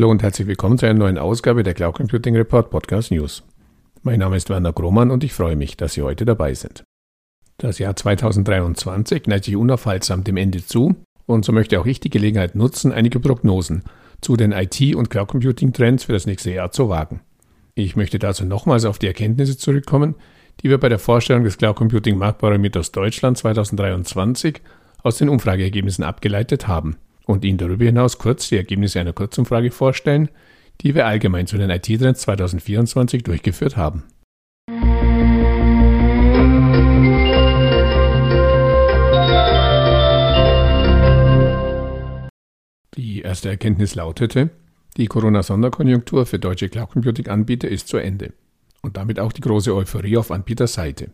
Hallo und herzlich willkommen zu einer neuen Ausgabe der Cloud Computing Report Podcast News. Mein Name ist Werner Grohmann und ich freue mich, dass Sie heute dabei sind. Das Jahr 2023 neigt sich unaufhaltsam dem Ende zu und so möchte auch ich die Gelegenheit nutzen, einige Prognosen zu den IT- und Cloud Computing Trends für das nächste Jahr zu wagen. Ich möchte dazu nochmals auf die Erkenntnisse zurückkommen, die wir bei der Vorstellung des Cloud Computing Marktparameters Deutschland 2023 aus den Umfrageergebnissen abgeleitet haben und Ihnen darüber hinaus kurz die Ergebnisse einer Kurzumfrage vorstellen, die wir allgemein zu den IT-Trends 2024 durchgeführt haben. Die erste Erkenntnis lautete, die Corona-Sonderkonjunktur für deutsche Cloud Computing-Anbieter ist zu Ende und damit auch die große Euphorie auf Anbieterseite.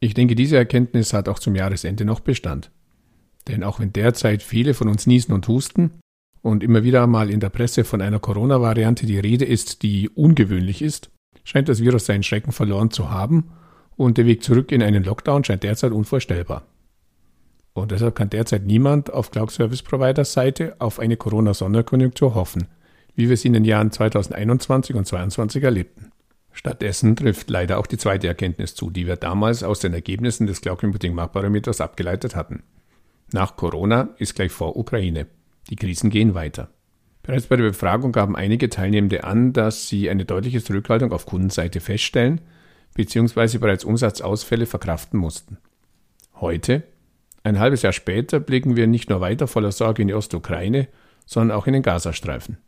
Ich denke, diese Erkenntnis hat auch zum Jahresende noch Bestand. Denn auch wenn derzeit viele von uns niesen und husten und immer wieder mal in der Presse von einer Corona-Variante die Rede ist, die ungewöhnlich ist, scheint das Virus seinen Schrecken verloren zu haben und der Weg zurück in einen Lockdown scheint derzeit unvorstellbar. Und deshalb kann derzeit niemand auf Cloud Service Providers Seite auf eine Corona-Sonderkonjunktur hoffen, wie wir es in den Jahren 2021 und 2022 erlebten. Stattdessen trifft leider auch die zweite Erkenntnis zu, die wir damals aus den Ergebnissen des Cloud Computing Marktparameters abgeleitet hatten. Nach Corona ist gleich vor Ukraine. Die Krisen gehen weiter. Bereits bei der Befragung gaben einige Teilnehmende an, dass sie eine deutliche Zurückhaltung auf Kundenseite feststellen bzw. bereits Umsatzausfälle verkraften mussten. Heute, ein halbes Jahr später, blicken wir nicht nur weiter voller Sorge in die Ostukraine, sondern auch in den Gazastreifen.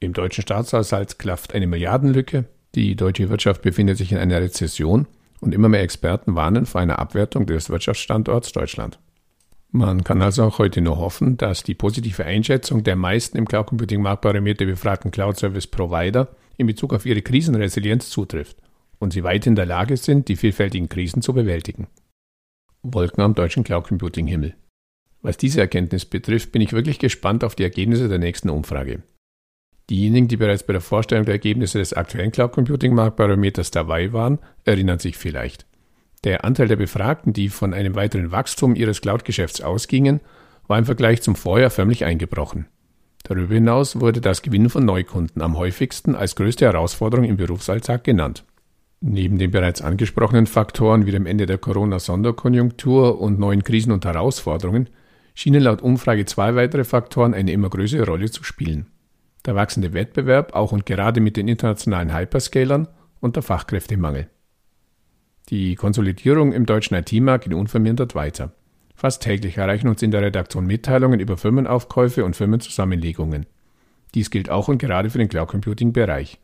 Im deutschen Staatshaushalt klafft eine Milliardenlücke, die deutsche Wirtschaft befindet sich in einer Rezession und immer mehr Experten warnen vor einer Abwertung des Wirtschaftsstandorts Deutschland. Man kann also auch heute nur hoffen, dass die positive Einschätzung der meisten im Cloud Computing Marktparameter befragten Cloud Service Provider in Bezug auf ihre Krisenresilienz zutrifft und sie weit in der Lage sind, die vielfältigen Krisen zu bewältigen. Wolken am deutschen Cloud Computing Himmel. Was diese Erkenntnis betrifft, bin ich wirklich gespannt auf die Ergebnisse der nächsten Umfrage. Diejenigen, die bereits bei der Vorstellung der Ergebnisse des aktuellen Cloud Computing Marktparameters dabei waren, erinnern sich vielleicht. Der Anteil der Befragten, die von einem weiteren Wachstum ihres Cloud-Geschäfts ausgingen, war im Vergleich zum Vorjahr förmlich eingebrochen. Darüber hinaus wurde das Gewinnen von Neukunden am häufigsten als größte Herausforderung im Berufsalltag genannt. Neben den bereits angesprochenen Faktoren wie dem Ende der Corona-Sonderkonjunktur und neuen Krisen und Herausforderungen schienen laut Umfrage zwei weitere Faktoren eine immer größere Rolle zu spielen. Der wachsende Wettbewerb auch und gerade mit den internationalen Hyperscalern und der Fachkräftemangel. Die Konsolidierung im deutschen IT-Markt geht unvermindert weiter. Fast täglich erreichen uns in der Redaktion Mitteilungen über Firmenaufkäufe und Firmenzusammenlegungen. Dies gilt auch und gerade für den Cloud Computing Bereich.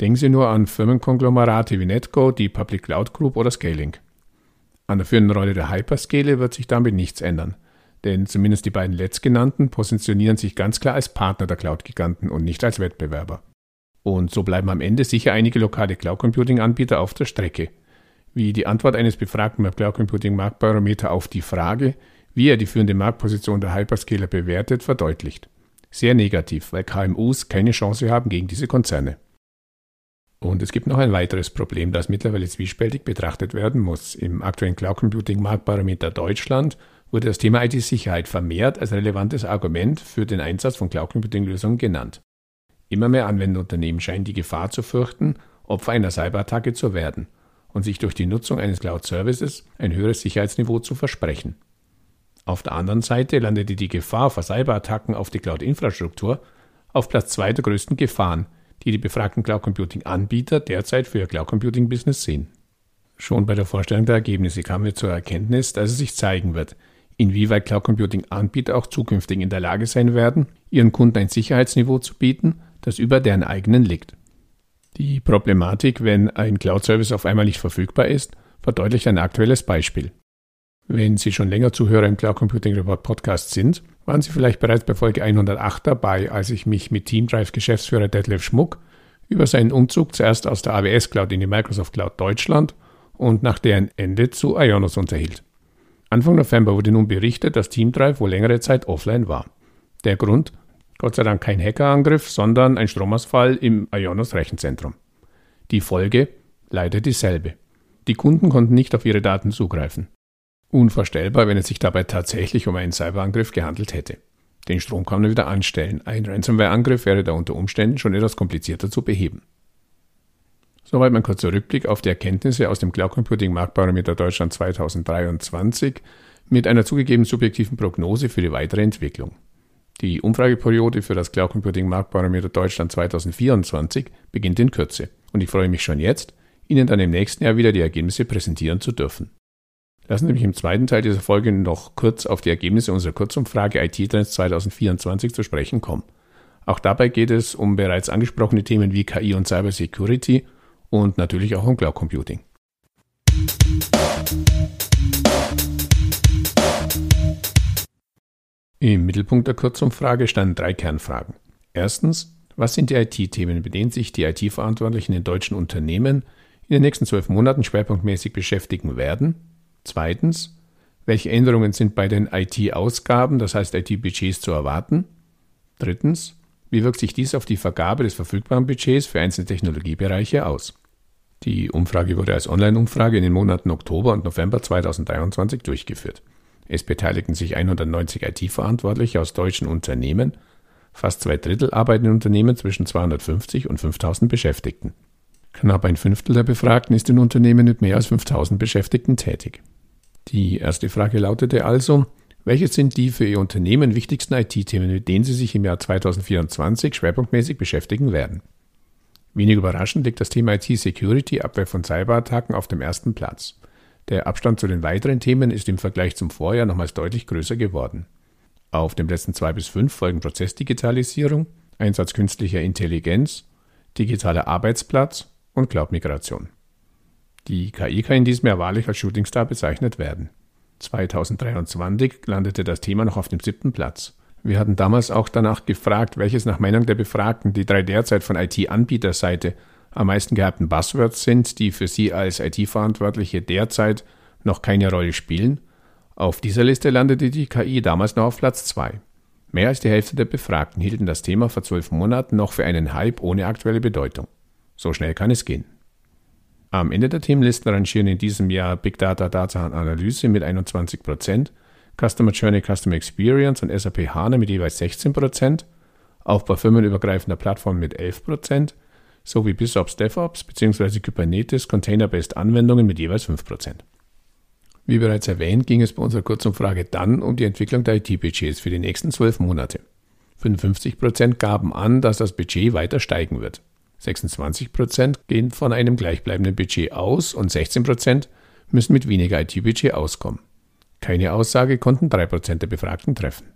Denken Sie nur an Firmenkonglomerate wie Netco, die Public Cloud Group oder Scaling. An der führenden Rolle der Hyperscale wird sich damit nichts ändern, denn zumindest die beiden letztgenannten positionieren sich ganz klar als Partner der Cloud-Giganten und nicht als Wettbewerber. Und so bleiben am Ende sicher einige lokale Cloud Computing Anbieter auf der Strecke, wie die Antwort eines Befragten beim Cloud Computing Marktbarometer auf die Frage, wie er die führende Marktposition der Hyperscaler bewertet, verdeutlicht. Sehr negativ, weil KMUs keine Chance haben gegen diese Konzerne. Und es gibt noch ein weiteres Problem, das mittlerweile zwiespältig betrachtet werden muss. Im aktuellen Cloud Computing Marktbarometer Deutschland wurde das Thema IT-Sicherheit vermehrt als relevantes Argument für den Einsatz von Cloud Computing Lösungen genannt. Immer mehr Anwenderunternehmen scheinen die Gefahr zu fürchten, Opfer einer Cyberattacke zu werden – und sich durch die Nutzung eines Cloud-Services ein höheres Sicherheitsniveau zu versprechen. Auf der anderen Seite landete die Gefahr vor Cyberattacken auf die Cloud-Infrastruktur auf Platz zwei der größten Gefahren, die die befragten Cloud Computing-Anbieter derzeit für ihr Cloud Computing-Business sehen. Schon bei der Vorstellung der Ergebnisse kamen wir zur Erkenntnis, dass es sich zeigen wird, inwieweit Cloud Computing-Anbieter auch zukünftig in der Lage sein werden, ihren Kunden ein Sicherheitsniveau zu bieten, das über deren eigenen liegt. Die Problematik, wenn ein Cloud-Service auf einmal nicht verfügbar ist, verdeutlicht ein aktuelles Beispiel. Wenn Sie schon länger Zuhörer im Cloud Computing Report Podcast sind, waren Sie vielleicht bereits bei Folge 108 dabei, als ich mich mit Teamdrive Geschäftsführer Detlef Schmuck über seinen Umzug zuerst aus der AWS Cloud in die Microsoft Cloud Deutschland und nach deren Ende zu Ionos unterhielt. Anfang November wurde nun berichtet, dass Teamdrive wohl längere Zeit offline war. Der Grund? Gott sei Dank kein Hackerangriff, sondern ein Stromausfall im Ionos Rechenzentrum. Die Folge leider dieselbe. Die Kunden konnten nicht auf ihre Daten zugreifen. Unvorstellbar, wenn es sich dabei tatsächlich um einen Cyberangriff gehandelt hätte. Den Strom kann man wieder anstellen. Ein Ransomware-Angriff wäre da unter Umständen schon etwas komplizierter zu beheben. Soweit mein kurzer Rückblick auf die Erkenntnisse aus dem Cloud Computing Marktbarometer Deutschland 2023 mit einer zugegeben subjektiven Prognose für die weitere Entwicklung. Die Umfrageperiode für das Cloud Computing Marktbarometer Deutschland 2024 beginnt in Kürze und ich freue mich schon jetzt, Ihnen dann im nächsten Jahr wieder die Ergebnisse präsentieren zu dürfen. Lassen Sie mich im zweiten Teil dieser Folge noch kurz auf die Ergebnisse unserer Kurzumfrage IT-Trends 2024 zu sprechen kommen. Auch dabei geht es um bereits angesprochene Themen wie KI und Cybersecurity und natürlich auch um Cloud Computing. Im Mittelpunkt der Kurzumfrage standen drei Kernfragen. Erstens, was sind die IT-Themen, mit denen sich die IT-Verantwortlichen in deutschen Unternehmen in den nächsten zwölf Monaten schwerpunktmäßig beschäftigen werden? Zweitens, welche Änderungen sind bei den IT-Ausgaben, das heißt IT-Budgets, zu erwarten? Drittens, wie wirkt sich dies auf die Vergabe des verfügbaren Budgets für einzelne Technologiebereiche aus? Die Umfrage wurde als Online-Umfrage in den Monaten Oktober und November 2023 durchgeführt. Es beteiligten sich 190 IT-Verantwortliche aus deutschen Unternehmen, fast zwei Drittel arbeiten in Unternehmen zwischen 250 und 5000 Beschäftigten. Knapp ein Fünftel der Befragten ist in Unternehmen mit mehr als 5000 Beschäftigten tätig. Die erste Frage lautete also, welche sind die für Ihr Unternehmen wichtigsten IT-Themen, mit denen Sie sich im Jahr 2024 schwerpunktmäßig beschäftigen werden? Wenig überraschend liegt das Thema IT-Security, Abwehr von Cyberattacken, auf dem ersten Platz. Der Abstand zu den weiteren Themen ist im Vergleich zum Vorjahr nochmals deutlich größer geworden. Auf den Plätzen 2 bis 5 folgen Prozessdigitalisierung, Einsatz künstlicher Intelligenz, digitaler Arbeitsplatz und Cloud-Migration. Die KI kann in diesem Jahr wahrlich als Shootingstar bezeichnet werden. 2023 landete das Thema noch auf dem siebten Platz. Wir hatten damals auch danach gefragt, welches nach Meinung der Befragten die drei derzeit von IT-Anbieterseite am meisten gehabten Buzzwords sind, die für Sie als IT-Verantwortliche derzeit noch keine Rolle spielen. Auf dieser Liste landete die KI damals noch auf Platz 2. Mehr als die Hälfte der Befragten hielten das Thema vor zwölf Monaten noch für einen Hype ohne aktuelle Bedeutung. So schnell kann es gehen. Am Ende der Themenlisten rangieren in diesem Jahr Big Data, Data Analyse mit 21 Prozent, Customer Journey, Customer Experience und SAP HANA mit jeweils 16%, Aufbau firmenübergreifender Plattformen mit 11% sowie BizOps DevOps bzw. Kubernetes Container-Based Anwendungen mit jeweils 5%. Wie bereits erwähnt, ging es bei unserer Kurzumfrage dann um die Entwicklung der IT-Budgets für die nächsten zwölf Monate. 55% gaben an, dass das Budget weiter steigen wird. 26% gehen von einem gleichbleibenden Budget aus und 16% müssen mit weniger IT-Budget auskommen. Keine Aussage konnten 3% der Befragten treffen.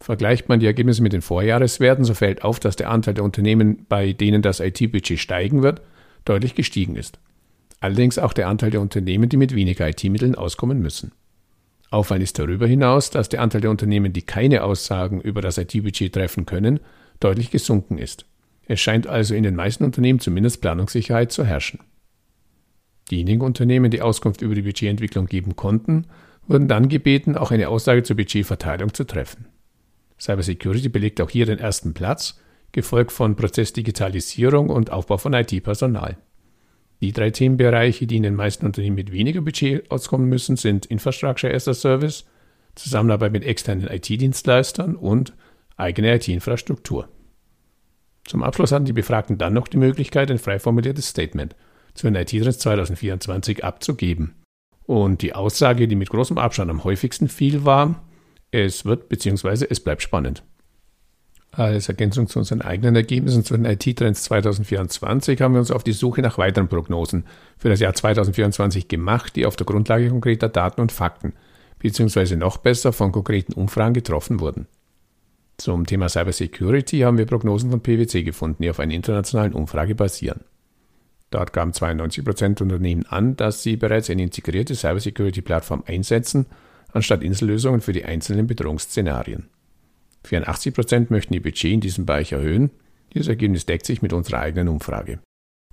Vergleicht man die Ergebnisse mit den Vorjahreswerten, so fällt auf, dass der Anteil der Unternehmen, bei denen das IT-Budget steigen wird, deutlich gestiegen ist. Allerdings auch der Anteil der Unternehmen, die mit weniger IT-Mitteln auskommen müssen. Auffallend ist darüber hinaus, dass der Anteil der Unternehmen, die keine Aussagen über das IT-Budget treffen können, deutlich gesunken ist. Es scheint also in den meisten Unternehmen zumindest Planungssicherheit zu herrschen. Diejenigen Unternehmen, die Auskunft über die Budgetentwicklung geben konnten, wurden dann gebeten, auch eine Aussage zur Budgetverteilung zu treffen. Cybersecurity belegt auch hier den ersten Platz, gefolgt von Prozessdigitalisierung und Aufbau von IT-Personal. Die drei Themenbereiche, die in den meisten Unternehmen mit weniger Budget auskommen müssen, sind Infrastructure as a Service, Zusammenarbeit mit externen IT-Dienstleistern und eigene IT-Infrastruktur. Zum Abschluss hatten die Befragten dann noch die Möglichkeit, ein frei formuliertes Statement zu den IT-Trends 2024 abzugeben. Und die Aussage, die mit großem Abstand am häufigsten fiel, war, es wird bzw. es bleibt spannend. Als Ergänzung zu unseren eigenen Ergebnissen zu den IT-Trends 2024 haben wir uns auf die Suche nach weiteren Prognosen für das Jahr 2024 gemacht, die auf der Grundlage konkreter Daten und Fakten bzw. noch besser von konkreten Umfragen getroffen wurden. Zum Thema Cybersecurity haben wir Prognosen von PwC gefunden, die auf einer internationalen Umfrage basieren. Dort gaben 92% Unternehmen an, dass sie bereits eine integrierte Cybersecurity-Plattform einsetzen, anstatt Insellösungen für die einzelnen Bedrohungsszenarien. 84% möchten ihr Budget in diesem Bereich erhöhen. Dieses Ergebnis deckt sich mit unserer eigenen Umfrage.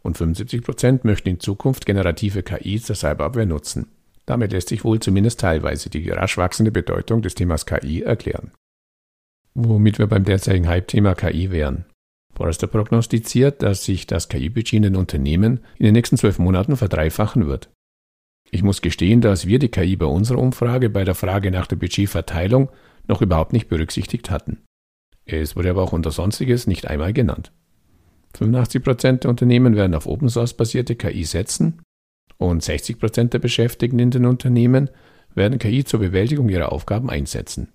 Und 75% möchten in Zukunft generative KI zur Cyberabwehr nutzen. Damit lässt sich wohl zumindest teilweise die rasch wachsende Bedeutung des Themas KI erklären. Womit wir beim derzeitigen Hype-Thema KI wären. Forrester prognostiziert, dass sich das KI-Budget in den Unternehmen in den nächsten zwölf Monaten verdreifachen wird. Ich muss gestehen, dass wir die KI bei unserer Umfrage bei der Frage nach der Budgetverteilung noch überhaupt nicht berücksichtigt hatten. Es wurde aber auch unter Sonstiges nicht einmal genannt. 85% der Unternehmen werden auf Open Source basierte KI setzen und 60% der Beschäftigten in den Unternehmen werden KI zur Bewältigung ihrer Aufgaben einsetzen.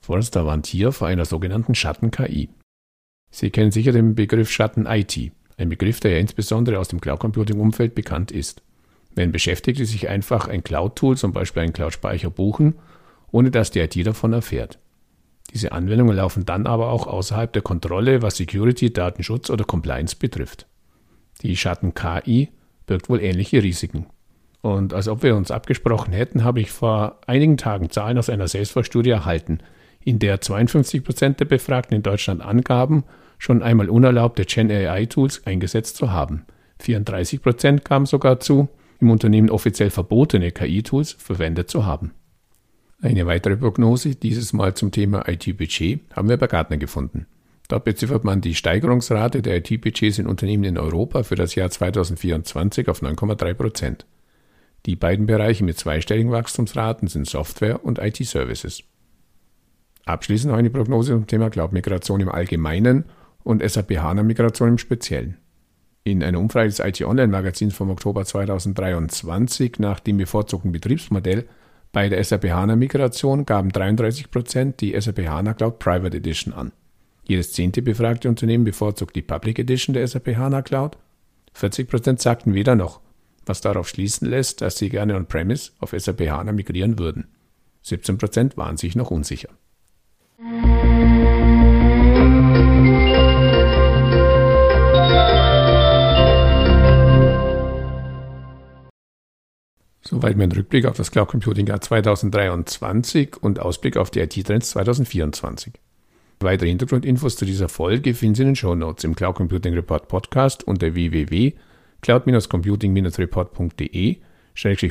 Forrester warnt hier vor einer sogenannten Schatten-KI. Sie kennen sicher den Begriff Schatten-IT, ein Begriff, der ja insbesondere aus dem Cloud-Computing-Umfeld bekannt ist. Wenn Beschäftigte sich einfach ein Cloud-Tool, zum Beispiel einen Cloud-Speicher, buchen, ohne dass die IT davon erfährt. Diese Anwendungen laufen dann aber auch außerhalb der Kontrolle, was Security, Datenschutz oder Compliance betrifft. Die Schatten-KI birgt wohl ähnliche Risiken. Und als ob wir uns abgesprochen hätten, habe ich vor einigen Tagen Zahlen aus einer Salesforce-Studie erhalten, in der 52 Prozent der Befragten in Deutschland angaben, schon einmal unerlaubte Gen AI-Tools eingesetzt zu haben. 34 Prozent gaben sogar zu, im Unternehmen offiziell verbotene KI-Tools verwendet zu haben. Eine weitere Prognose, dieses Mal zum Thema IT-Budget, haben wir bei Gartner gefunden. Dort beziffert man die Steigerungsrate der IT-Budgets in Unternehmen in Europa für das Jahr 2024 auf 9,3 Prozent. Die beiden Bereiche mit zweistelligen Wachstumsraten sind Software und IT-Services. Abschließend noch eine Prognose zum Thema Cloud-Migration im Allgemeinen und SAP HANA-Migration im Speziellen. In einer Umfrage des IT-Online-Magazins vom Oktober 2023 nach dem bevorzugten Betriebsmodell bei der SAP HANA-Migration gaben 33 Prozent die SAP HANA Cloud Private Edition an. Jedes zehnte befragte Unternehmen bevorzugt die Public Edition der SAP HANA Cloud. 40 Prozent sagten weder noch, was darauf schließen lässt, dass sie gerne on-premise auf SAP HANA migrieren würden. 17 Prozent waren sich noch unsicher. Soweit mein Rückblick auf das Cloud Computing Jahr 2023 und Ausblick auf die IT-Trends 2024. Weitere Hintergrundinfos zu dieser Folge finden Sie in den Show Notes im Cloud Computing Report Podcast unter www.cloud-computing-report.de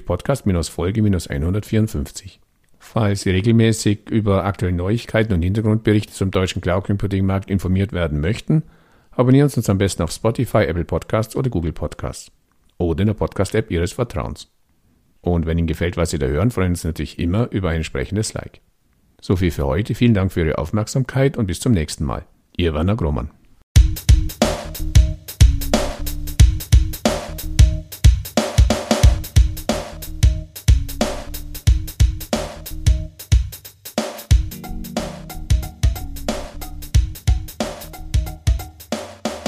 Podcast-Folge 154. Falls Sie regelmäßig über aktuelle Neuigkeiten und Hintergrundberichte zum deutschen Cloud Computing Markt informiert werden möchten, abonnieren Sie uns am besten auf Spotify, Apple Podcasts oder Google Podcasts oder in der Podcast-App Ihres Vertrauens. Und wenn Ihnen gefällt, was Sie da hören, freuen wir uns natürlich immer über ein entsprechendes Like. So viel für heute. Vielen Dank für Ihre Aufmerksamkeit und bis zum nächsten Mal. Ihr Werner Grohmann.